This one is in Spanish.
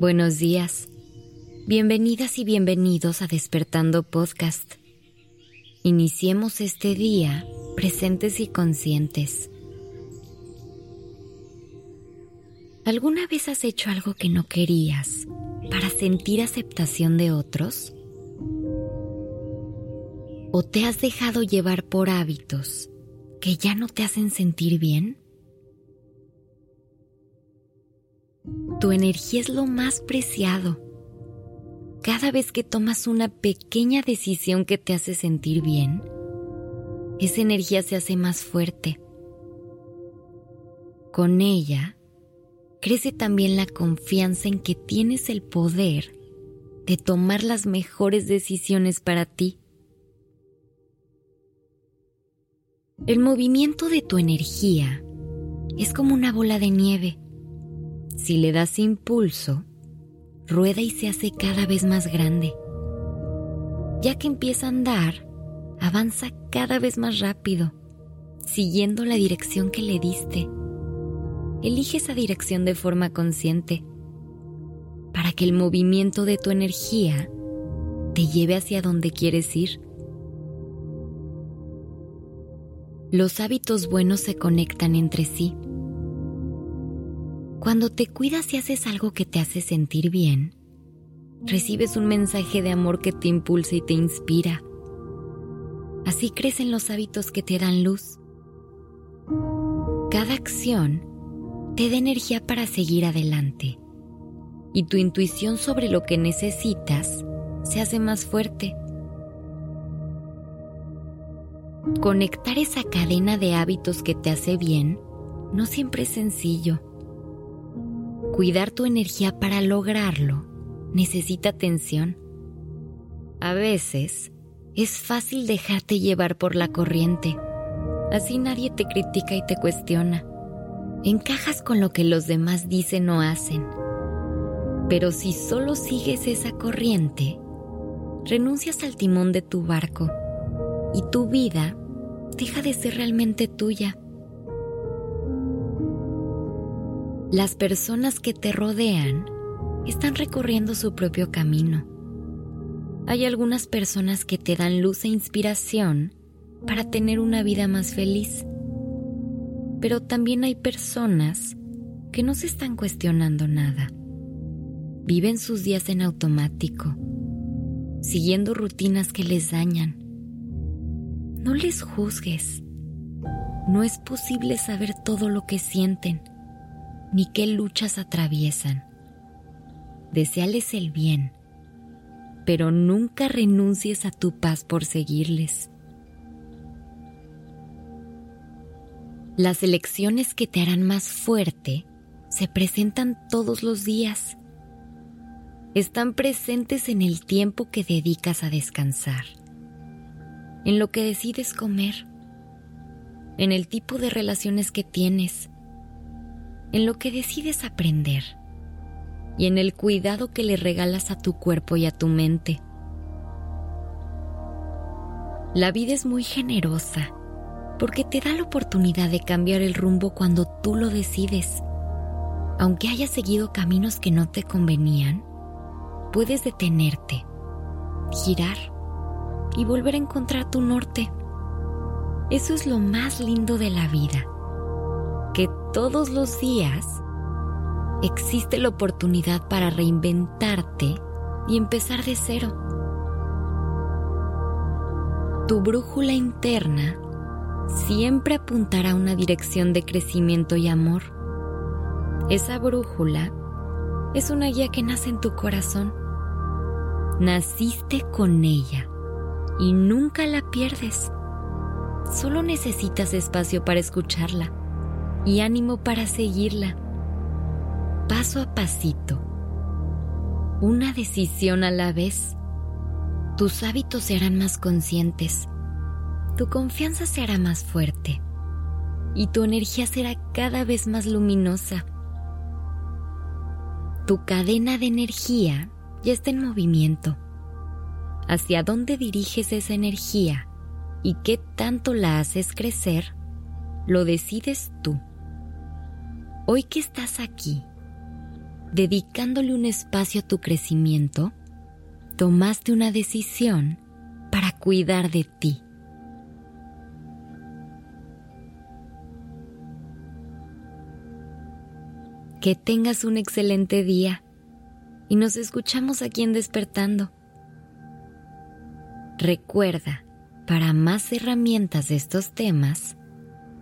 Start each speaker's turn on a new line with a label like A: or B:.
A: Buenos días. Bienvenidas y bienvenidos a Despertando Podcast. Iniciemos este día presentes y conscientes. ¿Alguna vez has hecho algo que no querías para sentir aceptación de otros? ¿O te has dejado llevar por hábitos que ya no te hacen sentir bien? Tu energía es lo más preciado. Cada vez que tomas una pequeña decisión que te hace sentir bien, esa energía se hace más fuerte. Con ella, crece también la confianza en que tienes el poder de tomar las mejores decisiones para ti. El movimiento de tu energía es como una bola de nieve si le das impulso, rueda y se hace cada vez más grande. Ya que empieza a andar, avanza cada vez más rápido, siguiendo la dirección que le diste. Elige esa dirección de forma consciente para que el movimiento de tu energía te lleve hacia donde quieres ir. Los hábitos buenos se conectan entre sí cuando te cuidas y haces algo que te hace sentir bien, recibes un mensaje de amor que te impulsa y te inspira. Así crecen los hábitos que te dan luz. Cada acción te da energía para seguir adelante y tu intuición sobre lo que necesitas se hace más fuerte. Conectar esa cadena de hábitos que te hace bien no siempre es sencillo Cuidar tu energía para lograrlo necesita atención. A veces es fácil dejarte llevar por la corriente. Así nadie te critica y te cuestiona. Encajas con lo que los demás dicen o hacen. Pero si solo sigues esa corriente, renuncias al timón de tu barco y tu vida deja de ser realmente tuya. Las personas que te rodean están recorriendo su propio camino. Hay algunas personas que te dan luz e inspiración para tener una vida más feliz. Pero también hay personas que no se están cuestionando nada. Viven sus días en automático, siguiendo rutinas que les dañan. No les juzgues. No es posible saber todo lo que sienten ni qué luchas atraviesan. Deseales el bien, pero nunca renuncies a tu paz por seguirles. Las elecciones que te harán más fuerte se presentan todos los días. Están presentes en el tiempo que dedicas a descansar, en lo que decides comer, en el tipo de relaciones que tienes, en lo que decides aprender y en el cuidado que le regalas a tu cuerpo y a tu mente. La vida es muy generosa porque te da la oportunidad de cambiar el rumbo cuando tú lo decides. Aunque hayas seguido caminos que no te convenían, puedes detenerte, girar y volver a encontrar tu norte. Eso es lo más lindo de la vida que todos los días existe la oportunidad para reinventarte y empezar de cero. Tu brújula interna siempre apuntará a una dirección de crecimiento y amor. Esa brújula es una guía que nace en tu corazón. Naciste con ella y nunca la pierdes. Solo necesitas espacio para escucharla y ánimo para seguirla, paso a pasito, una decisión a la vez. Tus hábitos serán más conscientes, tu confianza será más fuerte y tu energía será cada vez más luminosa. Tu cadena de energía ya está en movimiento. ¿Hacia dónde diriges esa energía y qué tanto la haces crecer? Lo decides tú. Hoy que estás aquí, dedicándole un espacio a tu crecimiento, tomaste una decisión para cuidar de ti. Que tengas un excelente día y nos escuchamos aquí en Despertando. Recuerda, para más herramientas de estos temas,